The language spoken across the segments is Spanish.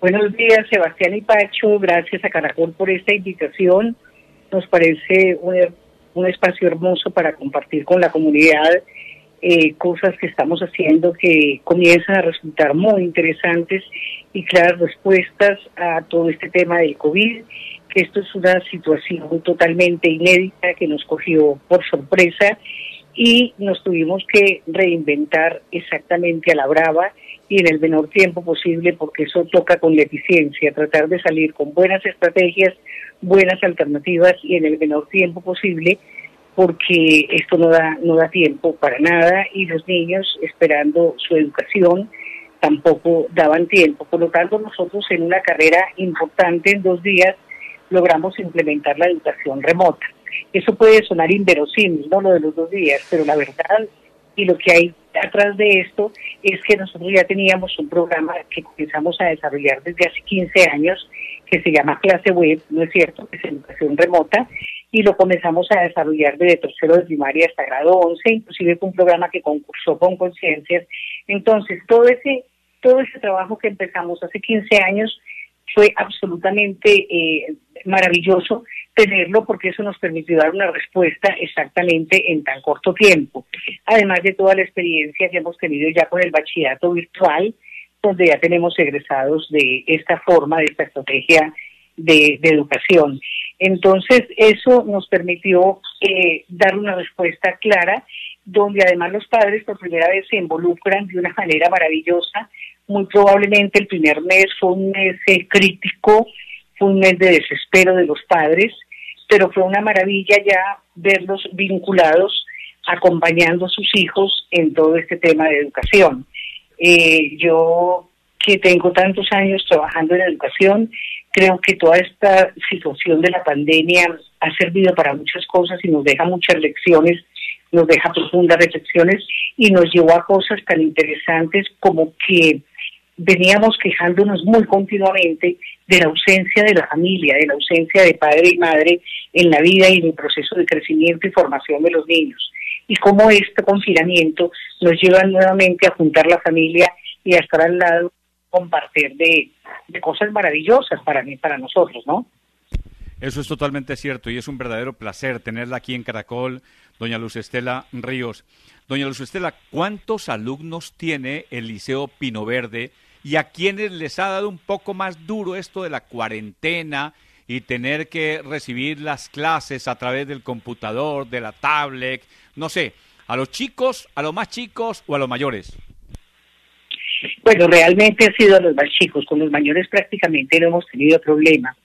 Buenos días, Sebastián y Pacho. Gracias a Caracol por esta invitación. Nos parece un, espacio hermoso para compartir con la comunidad eh, cosas que estamos haciendo que comienzan a resultar muy interesantes y claras respuestas a todo este tema del COVID, que esto es una situación totalmente inédita que nos cogió por sorpresa y nos tuvimos que reinventar exactamente a la brava y en el menor tiempo posible, porque eso toca con la eficiencia, tratar de salir con buenas estrategias, buenas alternativas y en el menor tiempo posible, porque esto no da, no da tiempo para nada y los niños esperando su educación tampoco daban tiempo. Por lo tanto, nosotros en una carrera importante en dos días logramos implementar la educación remota. Eso puede sonar inverosímil, ¿no? Lo de los dos días, pero la verdad y lo que hay atrás de esto es que nosotros ya teníamos un programa que comenzamos a desarrollar desde hace 15 años que se llama Clase Web, ¿no es cierto? Es educación remota y lo comenzamos a desarrollar desde tercero de primaria hasta grado 11, inclusive fue un programa que concursó con conciencias. Entonces, todo ese todo ese trabajo que empezamos hace 15 años fue absolutamente eh, maravilloso tenerlo porque eso nos permitió dar una respuesta exactamente en tan corto tiempo. Además de toda la experiencia que hemos tenido ya con el bachillerato virtual, donde ya tenemos egresados de esta forma, de esta estrategia de, educación. Entonces, eso nos permitió eh, dar una respuesta clara, donde además los padres por primera vez se involucran de una manera maravillosa. Muy probablemente el primer mes fue un mes eh, crítico, fue un mes de desespero de los padres, pero fue una maravilla ya verlos vinculados, acompañando a sus hijos en todo este tema de educación. Eh, yo que tengo tantos años trabajando en educación, creo que toda esta situación de la pandemia ha servido para muchas cosas y nos deja muchas lecciones, nos deja profundas reflexiones y nos llevó a cosas tan interesantes como que veníamos quejándonos muy continuamente de la ausencia de la familia, de la ausencia de padre y madre en la vida y en el proceso de crecimiento y formación de los niños. Y cómo este confinamiento nos lleva nuevamente a juntar la familia y a estar al lado, compartir de, cosas maravillosas para mí, para nosotros, ¿no? Eso es totalmente cierto y es un verdadero placer tenerla aquí en Caracol, doña Luz Estela Ríos. Doña Luz Estela, ¿cuántos alumnos tiene el Liceo Pino Verde y a quienes les ha dado un poco más duro esto de la cuarentena y tener que recibir las clases a través del computador, de la tablet, no sé, a los chicos, a los más chicos o a los mayores? Bueno, realmente ha sido a los más chicos, con los mayores prácticamente no hemos tenido problema,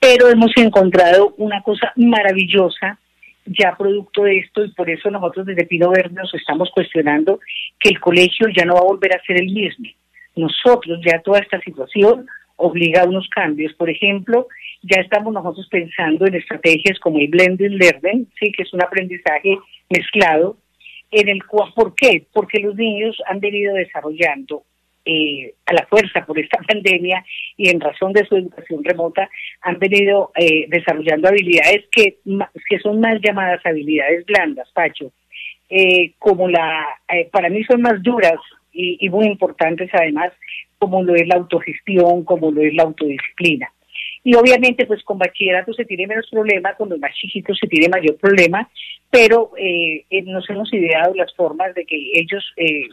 pero hemos encontrado una cosa maravillosa ya producto de esto y por eso nosotros desde Pino Verde nos estamos cuestionando que el colegio ya no va a volver a ser el mismo nosotros ya toda esta situación obliga a unos cambios. Por ejemplo, ya estamos nosotros pensando en estrategias como el blended learning, sí, que es un aprendizaje mezclado, en el cual, ¿por qué? Porque los niños han venido desarrollando eh, a la fuerza por esta pandemia y en razón de su educación remota han venido eh, desarrollando habilidades que, que son más llamadas habilidades blandas, Pacho, eh, como la, para mí son más duras y, muy importantes además, como lo es la autogestión, como lo es la autodisciplina. Y obviamente, pues con bachillerato se tiene menos problema, con los más chiquitos se tiene mayor problema, pero eh, eh, nos hemos ideado las formas de que ellos eh,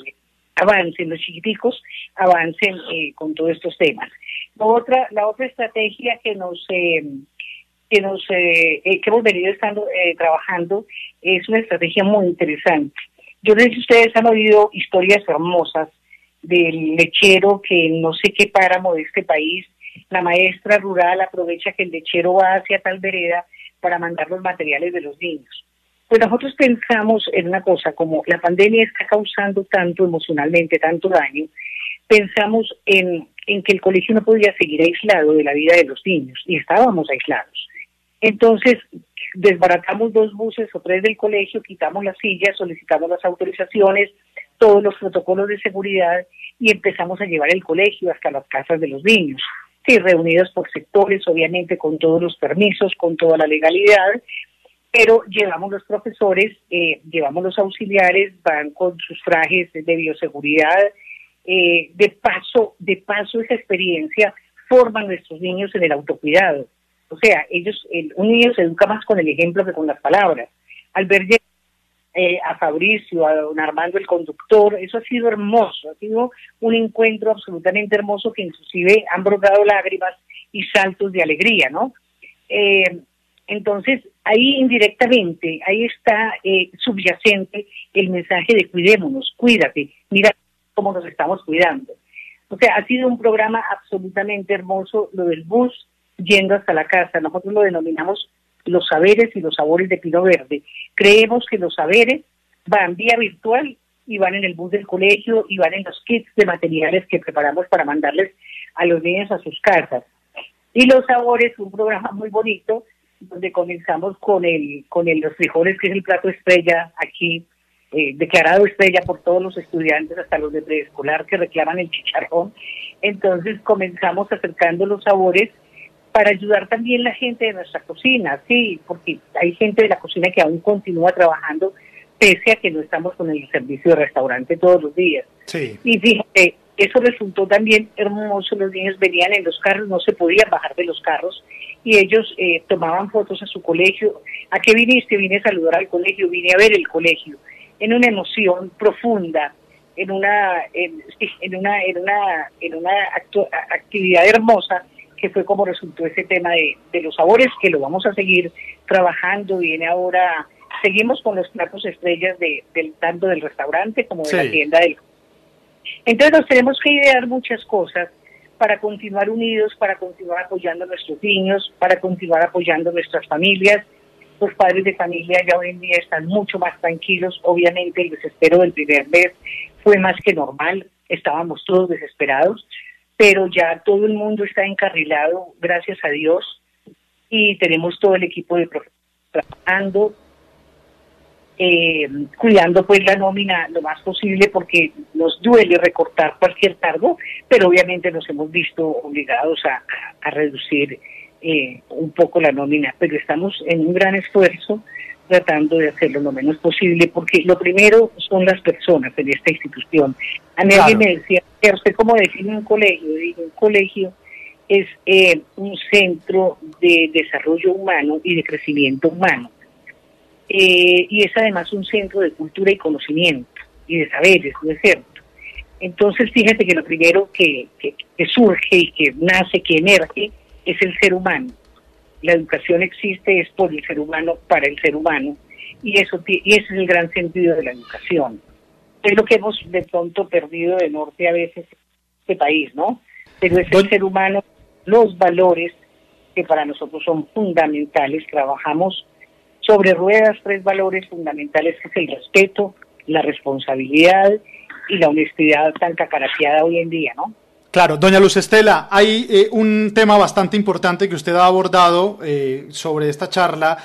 avancen, los chiquiticos avancen con todos estos temas. La otra, la otra estrategia que nos que nos que hemos venido estando trabajando es una estrategia muy interesante yo no sé si ustedes han oído historias hermosas del lechero que no sé qué páramo de este país, la maestra rural aprovecha que el lechero va hacia tal vereda para mandar los materiales de los niños. Pues nosotros pensamos en una cosa, como la pandemia está causando tanto emocionalmente, tanto daño, pensamos en, en que el colegio no podía seguir aislado de la vida de los niños y estábamos aislados. Entonces, desbaratamos dos buses o tres del colegio, quitamos las sillas, solicitamos las autorizaciones, todos los protocolos de seguridad y empezamos a llevar el colegio hasta las casas de los niños. Sí, reunidos por sectores, obviamente con todos los permisos, con toda la legalidad, pero llevamos los profesores, eh, llevamos los auxiliares, van con sus trajes de bioseguridad. Eh, de paso, de paso esa experiencia forman nuestros niños en el autocuidado. O sea, ellos, un niño se educa más con el ejemplo que con las palabras. Al ver eh, a Fabricio, a don Armando el conductor, eso ha sido hermoso, ha sido un encuentro absolutamente hermoso que inclusive han brotado lágrimas y saltos de alegría, ¿no? Eh, entonces, ahí indirectamente, ahí está eh, subyacente el mensaje de cuidémonos, cuídate, mira cómo nos estamos cuidando. O sea, ha sido un programa absolutamente hermoso lo del bus yendo hasta la casa. Nosotros lo denominamos los saberes y los sabores de Pino Verde. Creemos que los saberes van vía virtual y van en el bus del colegio y van en los kits de materiales que preparamos para mandarles a los niños a sus casas. Y los sabores, un programa muy bonito, donde comenzamos con el con el, los frijoles, que es el plato estrella aquí, eh, declarado estrella por todos los estudiantes, hasta los de preescolar que reclaman el chicharrón. Entonces comenzamos acercando los sabores para ayudar también la gente de nuestra cocina, sí, porque hay gente de la cocina que aún continúa trabajando pese a que no estamos con el servicio de restaurante todos los días. Sí. Y fíjate, eso resultó también hermoso, los niños venían en los carros, no se podían bajar de los carros y ellos eh, tomaban fotos a su colegio. ¿A qué viniste? Vine a saludar al colegio, vine a ver el colegio, en una emoción profunda, en una, en, una, en una, en una actividad hermosa que fue como resultó ese tema de, de los sabores, que lo vamos a seguir trabajando. Viene ahora, seguimos con los platos estrellas de, del tanto del restaurante como de la tienda del. Entonces nos tenemos que idear muchas cosas para continuar unidos, para continuar apoyando a nuestros niños, para continuar apoyando a nuestras familias. Los padres de familia ya hoy en día están mucho más tranquilos. Obviamente el desespero del primer mes fue más que normal. Estábamos todos desesperados, pero ya todo el mundo está encarrilado, gracias a Dios, y tenemos todo el equipo de trabajando, eh, cuidando pues la nómina lo más posible porque nos duele recortar cualquier cargo, pero obviamente nos hemos visto obligados a, a reducir eh, un poco la nómina, pero estamos en un gran esfuerzo tratando de hacerlo lo menos posible, porque lo primero son las personas en esta institución. A mí alguien me decía, ¿usted cómo define un colegio? un colegio es eh, un centro de desarrollo humano y de crecimiento humano. Eh, y es además un centro de cultura y conocimiento y de saberes, ¿no es cierto? Entonces, fíjate que lo primero que, que surge y que nace, que emerge, es el ser humano la educación existe es por el ser humano, para el ser humano, y eso y ese es el gran sentido de la educación. Es lo que hemos de pronto perdido de norte a veces este país, ¿no? Pero es el ser humano, los valores que para nosotros son fundamentales, trabajamos sobre ruedas tres valores fundamentales que es el respeto, la responsabilidad y la honestidad tan cacarateada hoy en día, ¿no? Claro, doña Luz Estela, hay eh, un tema bastante importante que usted ha abordado eh, sobre esta charla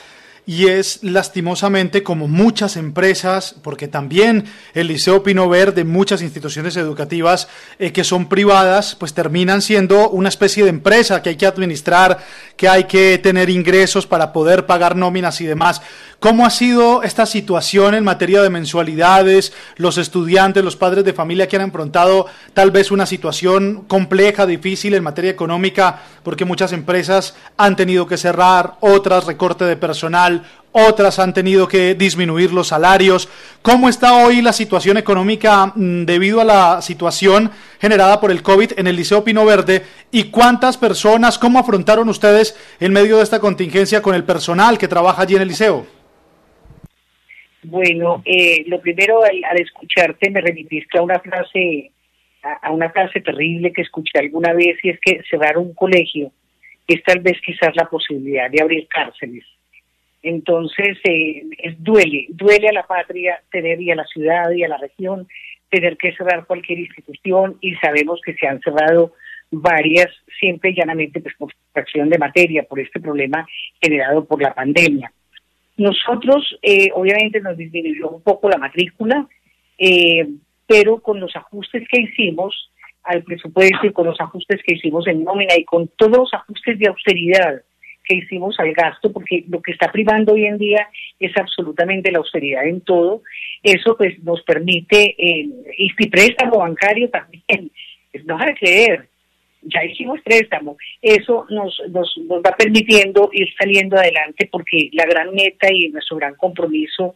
y es lastimosamente como muchas empresas, porque también el Liceo Pino Verde, muchas instituciones educativas eh, que son privadas, pues terminan siendo una especie de empresa que hay que administrar, que hay que tener ingresos para poder pagar nóminas y demás. ¿Cómo ha sido esta situación en materia de mensualidades? Los estudiantes, los padres de familia que han enfrentado tal vez una situación compleja, difícil en materia económica, porque muchas empresas han tenido que cerrar, otras recorte de personal, otras han tenido que disminuir los salarios. ¿Cómo está hoy la situación económica mm, debido a la situación generada por el COVID en el Liceo Pino Verde? ¿Y cuántas personas, cómo afrontaron ustedes en medio de esta contingencia con el personal que trabaja allí en el liceo? Bueno, eh, lo primero al, escucharte me remitiste a una frase, a, una frase terrible que escuché alguna vez y es que cerrar un colegio es tal vez quizás la posibilidad de abrir cárceles. Entonces, eh, es, duele, duele a la patria tener y a la ciudad y a la región tener que cerrar cualquier institución y sabemos que se han cerrado varias, siempre y llanamente pues, por fracción de materia, por este problema generado por la pandemia. Nosotros, eh, obviamente, nos disminuyó un poco la matrícula, eh, pero con los ajustes que hicimos al presupuesto y con los ajustes que hicimos en nómina y con todos los ajustes de austeridad que hicimos al gasto, porque lo que está privando hoy en día es absolutamente la austeridad en todo, eso pues nos permite, eh, y préstamo bancario también, no hay que creer, ya hicimos préstamo. Eso nos, nos, nos va permitiendo ir saliendo adelante porque la gran meta y nuestro gran compromiso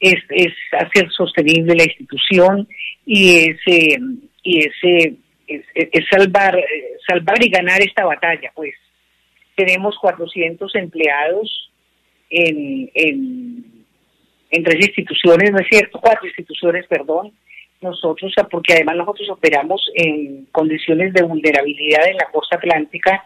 es, es hacer sostenible la institución y es, eh, y es, eh, es, salvar, eh, salvar y ganar esta batalla. Pues tenemos 400 empleados en, en, en tres instituciones, ¿no es cierto? Cuatro instituciones, perdón nosotros, porque además nosotros operamos en condiciones de vulnerabilidad en la costa atlántica,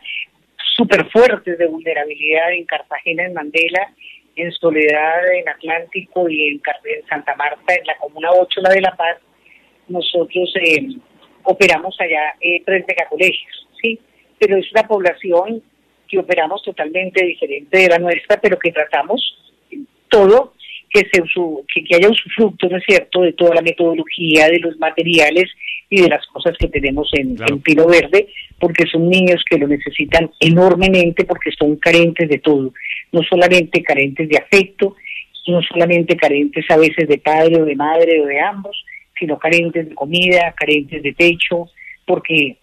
súper fuertes de vulnerabilidad en Cartagena, en Mandela, en Soledad, en Atlántico y en, Santa Marta, en la Comuna 8, la de La Paz, nosotros eh, operamos allá eh, tres megacolegios, ¿sí? Pero es una población que operamos totalmente diferente de la nuestra, pero que tratamos todo que, se que, que haya usufructo, ¿no es cierto?, de toda la metodología, de los materiales y de las cosas que tenemos en, Pino Verde, porque son niños que lo necesitan enormemente porque son carentes de todo, no solamente carentes de afecto, no solamente carentes a veces de padre o de madre o de ambos, sino carentes de comida, carentes de techo, porque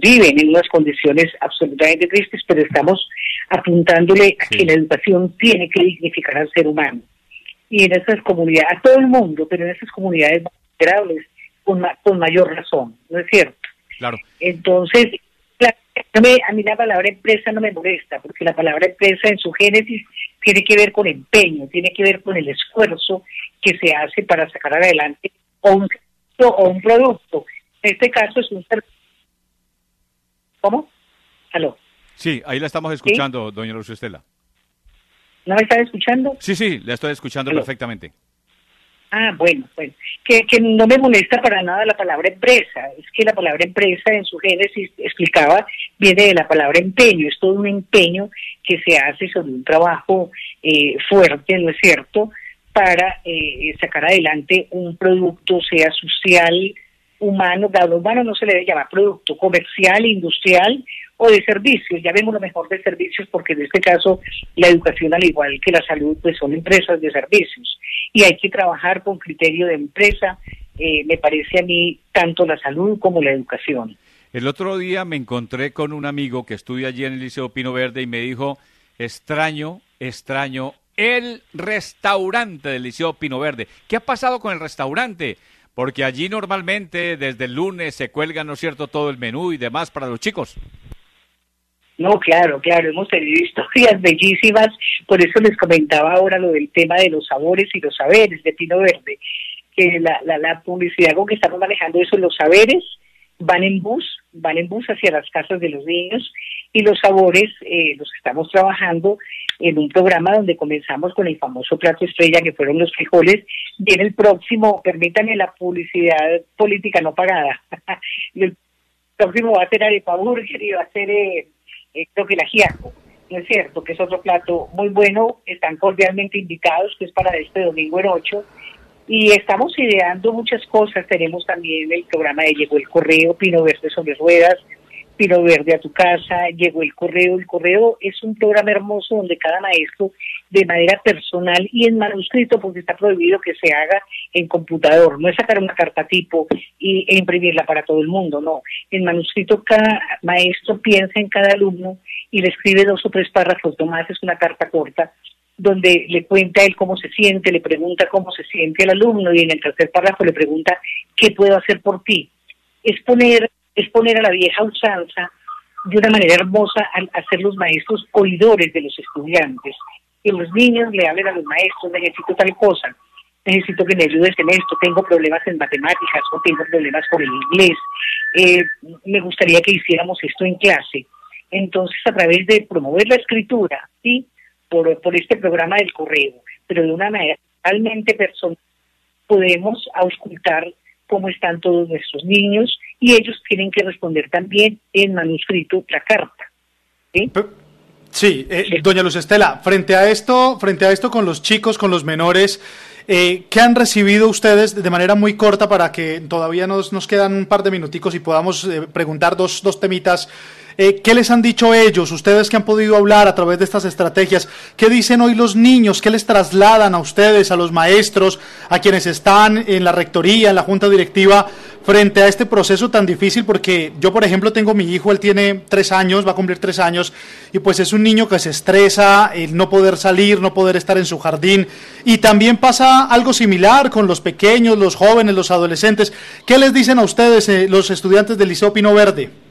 viven en unas condiciones absolutamente tristes, pero estamos apuntándole a que la educación tiene que dignificar al ser humano y en esas comunidades, a todo el mundo, pero en esas comunidades vulnerables con, con mayor razón, ¿no es cierto? Claro. Entonces, a mí la palabra empresa no me molesta, porque la palabra empresa en su génesis tiene que ver con empeño, tiene que ver con el esfuerzo que se hace para sacar adelante o un, o un producto. En este caso es un ¿Cómo? ¿Aló? Sí, ahí la estamos escuchando, doña Luz Estela. ¿No me están escuchando? Sí, sí, le estoy escuchando perfectamente. Ah, bueno, bueno. Que, que no me molesta para nada la palabra empresa. Es que la palabra empresa en su génesis explicaba, viene de la palabra empeño. Es todo un empeño que se hace sobre un trabajo eh, fuerte, ¿no es cierto?, para eh, sacar adelante un producto, sea social, humano, dado humano no se le debe llamar producto, comercial, industrial o de servicios. Ya vemos lo mejor de servicios porque en este caso la educación, al igual que la salud, pues son empresas de servicios y hay que trabajar con criterio de empresa, eh, me parece a mí, tanto la salud como la educación. El otro día me encontré con un amigo que estudia allí en el Liceo Pino Verde y me dijo, extraño, extraño el restaurante del Liceo Pino Verde. ¿Qué ha pasado con el restaurante? Porque allí normalmente desde el lunes se cuelga, ¿no es cierto?, todo el menú y demás para los chicos. No, claro, claro, hemos tenido historias bellísimas, por eso les comentaba ahora lo del tema de los sabores y los saberes de Pino Verde, que la, la, la publicidad con que estamos manejando eso, los saberes van en bus, van en bus hacia las casas de los niños y los sabores eh, los estamos trabajando en un programa donde comenzamos con el famoso plato estrella que fueron los frijoles y en el próximo, permítanme la publicidad política no pagada, el próximo va a ser arepa burger y va a ser eh, que el ¿no es cierto? Que es otro plato muy bueno, están cordialmente invitados, que es para este domingo en 8. Y estamos ideando muchas cosas. Tenemos también el programa de Llegó el Correo, Pino Verde sobre Ruedas, Pino Verde a tu casa, llegó el correo. El correo es un programa hermoso donde cada maestro, de manera personal y en manuscrito, porque está prohibido que se haga en computador, no es sacar una carta tipo y, e imprimirla para todo el mundo, no. En manuscrito cada maestro piensa en cada alumno y le escribe dos o tres párrafos, nomás es una carta corta, donde le cuenta él cómo se siente, le pregunta cómo se siente el alumno y en el tercer párrafo le pregunta, ¿qué puedo hacer por ti? Es poner es poner a la vieja usanza de una manera hermosa al hacer los maestros oidores de los estudiantes. Que los niños le hablen a los maestros, necesito tal cosa, necesito que me ayudes en esto, tengo problemas en matemáticas o tengo problemas con el inglés, eh, me gustaría que hiciéramos esto en clase. Entonces, a través de promover la escritura, ¿sí? Por, por este programa del correo, pero de una manera realmente personal, podemos auscultar cómo están todos nuestros niños y ellos tienen que responder también en manuscrito la carta. ¿sí? Eh, doña Luz Estela, frente a esto, frente a esto con los chicos, con los menores, eh, ¿qué han recibido ustedes de manera muy corta para que todavía nos, nos quedan un par de minuticos y podamos eh, preguntar dos, dos temitas? Eh, ¿Qué les han dicho ellos? Ustedes que han podido hablar a través de estas estrategias, ¿qué dicen hoy los niños? ¿Qué les trasladan a ustedes, a los maestros, a quienes están en la rectoría, en la junta directiva, frente a este proceso tan difícil? Porque yo, por ejemplo, tengo mi hijo, él tiene tres años, va a cumplir tres años, y pues es un niño que se estresa, el no poder salir, no poder estar en su jardín, y también pasa algo similar con los pequeños, los jóvenes, los adolescentes. ¿Qué les dicen a ustedes, eh, los estudiantes del Liceo Pino Verde?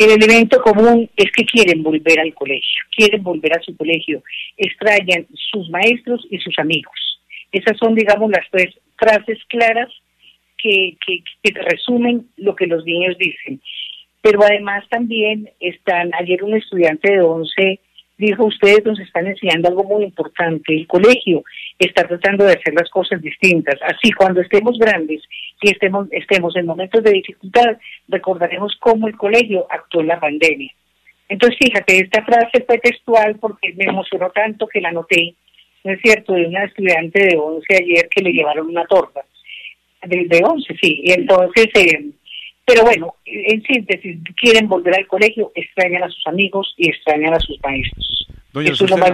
El elemento común es que quieren volver al colegio, quieren volver a su colegio, extrañan sus maestros y sus amigos. Esas son, digamos, las tres frases claras que, que, resumen lo que los niños dicen. Pero además también están, ayer un estudiante de 11 dijo, ustedes nos están enseñando algo muy importante, el colegio está tratando de hacer las cosas distintas. Así, cuando estemos grandes y estemos, estemos en momentos de dificultad, recordaremos cómo el colegio actuó en la pandemia. Entonces, fíjate, esta frase fue textual porque me emocionó tanto que la noté, ¿no es cierto?, de una estudiante de 11 ayer que le llevaron una torta. De, de 11, sí. Y entonces, eh, pero bueno, en síntesis, quieren volver al colegio, extrañan a sus amigos y extrañan a sus maestros. Eso es lo más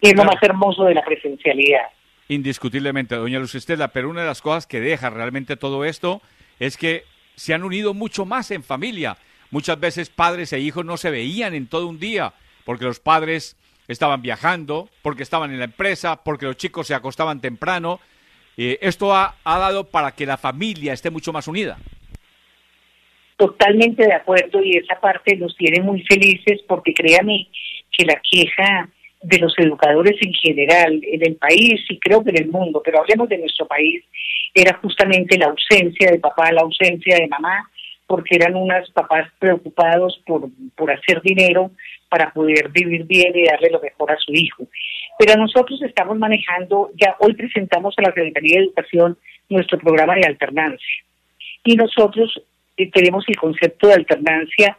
es lo más hermoso de la presencialidad. Indiscutiblemente, doña Luz Estela, pero una de las cosas que deja realmente todo esto es que se han unido mucho más en familia. Muchas veces padres e hijos no se veían en todo un día, porque los padres estaban viajando, porque estaban en la empresa, porque los chicos se acostaban temprano. Eh, esto ha, ha dado para que la familia esté mucho más unida. Totalmente de acuerdo y esa parte nos tiene muy felices porque créame que la queja de los educadores en general en el país y creo que en el mundo, pero hablemos de nuestro país, era justamente la ausencia de papá, la ausencia de mamá, porque eran unos papás preocupados por, por hacer dinero para poder vivir bien y darle lo mejor a su hijo. Pero nosotros estamos manejando, ya hoy presentamos a la Secretaría de Educación nuestro programa de alternancia. Y nosotros eh, tenemos el concepto de alternancia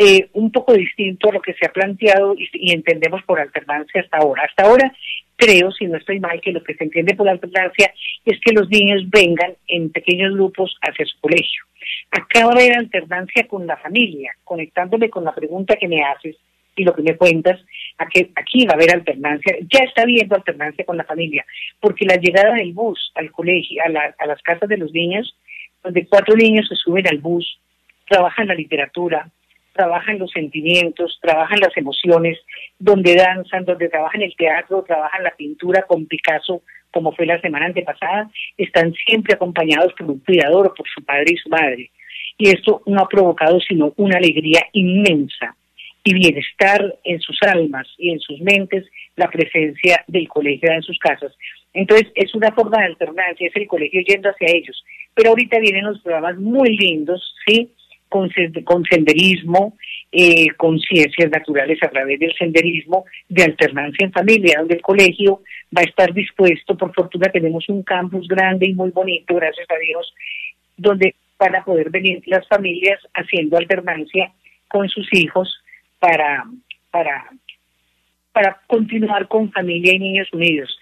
eh, un poco distinto a lo que se ha planteado y, entendemos por alternancia hasta ahora. Hasta ahora creo, si no estoy mal, que lo que se entiende por alternancia es que los niños vengan en pequeños grupos hacia su colegio. Acá va a haber alternancia con la familia, conectándome con la pregunta que me haces y lo que me cuentas, aquí, aquí va a haber alternancia, ya está habiendo alternancia con la familia, porque la llegada del bus al colegio, a, a las casas de los niños, donde cuatro niños se suben al bus, trabajan la literatura, trabajan los sentimientos, trabajan las emociones, donde danzan, donde trabajan el teatro, trabajan la pintura con Picasso, como fue la semana antepasada, están siempre acompañados por un cuidador, por su padre y su madre. Y esto no ha provocado sino una alegría inmensa y bienestar en sus almas y en sus mentes la presencia del colegio en sus casas. Entonces es una forma de alternancia, es el colegio yendo hacia ellos. Pero ahorita vienen los programas muy lindos, ¿sí? con, senderismo, eh, con ciencias naturales a través del senderismo, de alternancia en familia, donde el colegio va a estar dispuesto, por fortuna tenemos un campus grande y muy bonito, gracias a Dios, donde van a poder venir las familias haciendo alternancia con sus hijos para, para, para continuar con familia y niños unidos.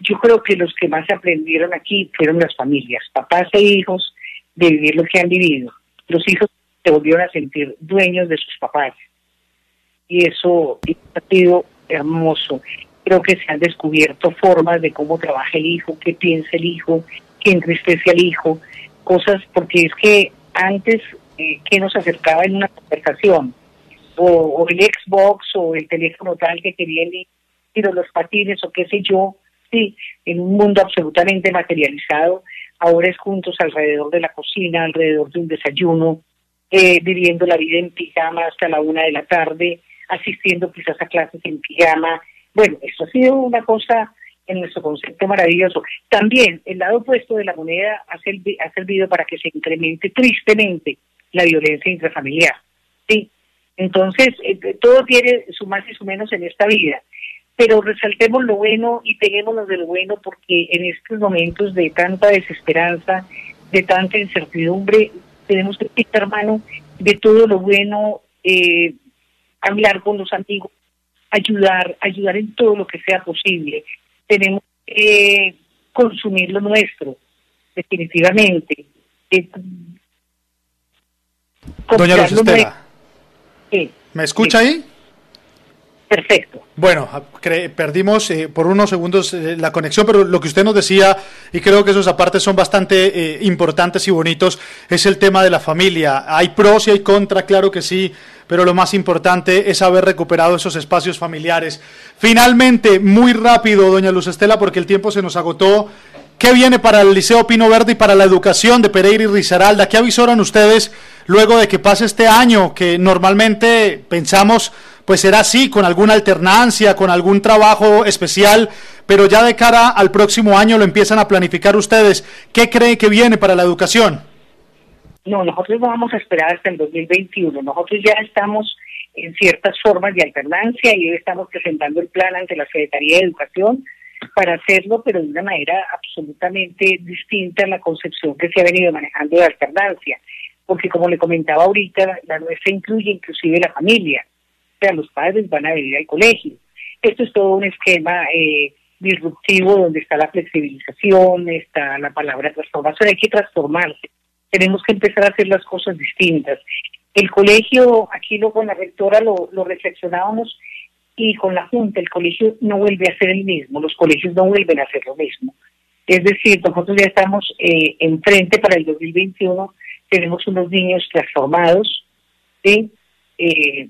Yo creo que los que más aprendieron aquí fueron las familias, papás e hijos, de vivir lo que han vivido. Los hijos se volvieron a sentir dueños de sus papás. Y eso ha sido hermoso. Creo que se han descubierto formas de cómo trabaja el hijo, qué piensa el hijo, qué entristece al hijo, cosas, porque es que antes eh, que nos acercaba en una conversación, o, el Xbox o el teléfono tal que quería el hijo, los patines o qué sé yo, sí, en un mundo absolutamente materializado, ahora es juntos alrededor de la cocina, alrededor de un desayuno, eh, viviendo la vida en pijama hasta la una de la tarde, asistiendo quizás a clases en pijama. Bueno, esto ha sido una cosa en nuestro concepto maravilloso. También el lado opuesto de la moneda ha, ha servido para que se incremente tristemente la violencia intrafamiliar. Sí, entonces eh, todo tiene su más y su menos en esta vida, pero resaltemos lo bueno y peguémonos de lo bueno porque en estos momentos de tanta desesperanza, de tanta incertidumbre, tenemos que echar mano de todo lo bueno, eh, hablar con los amigos, ayudar, ayudar en todo lo que sea posible. Tenemos que consumir lo nuestro, definitivamente. Doña Luz Sí. ¿Me escucha ahí? Perfecto. Bueno, perdimos eh, por unos segundos eh, la conexión, pero lo que usted nos decía, y creo que esos apartes son bastante eh, importantes y bonitos, es el tema de la familia. Hay pros y hay contra, claro que sí, pero lo más importante es haber recuperado esos espacios familiares. Finalmente, muy rápido, doña Luz Estela, porque el tiempo se nos agotó. ¿Qué viene para el Liceo Pino Verde y para la educación de Pereira y Risaralda? ¿Qué avisoran ustedes luego de que pase este año que normalmente pensamos pues será así, con alguna alternancia, con algún trabajo especial, pero ya de cara al próximo año lo empiezan a planificar ustedes. ¿Qué cree que viene para la educación? No, nosotros no vamos a esperar hasta el 2021. Nosotros ya estamos en ciertas formas de alternancia y hoy estamos presentando el plan ante la Secretaría de Educación para hacerlo, pero de una manera absolutamente distinta a la concepción que se ha venido manejando de alternancia. Porque como le comentaba ahorita, la nuestra incluye inclusive la familia sea, los padres van a venir al colegio. Esto es todo un esquema eh, disruptivo donde está la flexibilización, está la palabra transformación, hay que transformarse. Tenemos que empezar a hacer las cosas distintas. El colegio, aquí lo, con la rectora lo, lo reflexionábamos y con la Junta, el colegio no vuelve a ser el mismo, los colegios no vuelven a ser lo mismo. Es decir, nosotros ya estamos eh, enfrente para el 2021, tenemos unos niños transformados, ¿sí? Eh,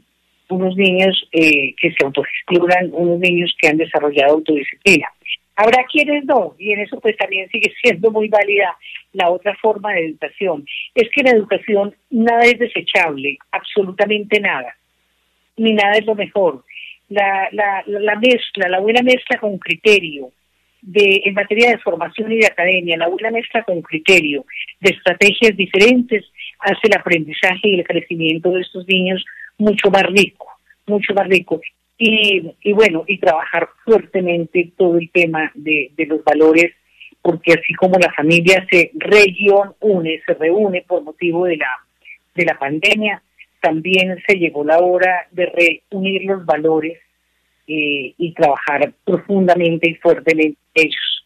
unos niños eh, que se autogestionan, unos niños que han desarrollado autodisciplina. Habrá quienes no, y en eso pues también sigue siendo muy válida la otra forma de educación. Es que la educación nada es desechable, absolutamente nada, ni nada es lo mejor. La, la, la mezcla, la buena mezcla con criterio, de, en materia de formación y de academia, la buena mezcla con criterio, de estrategias diferentes, hace el aprendizaje y el crecimiento de estos niños mucho más rico, mucho más rico. Y, y bueno, y trabajar fuertemente todo el tema de, los valores, porque así como la familia se región une, se reúne por motivo de la, de la pandemia, también se llegó la hora de reunir los valores eh, y trabajar profundamente y fuertemente ellos.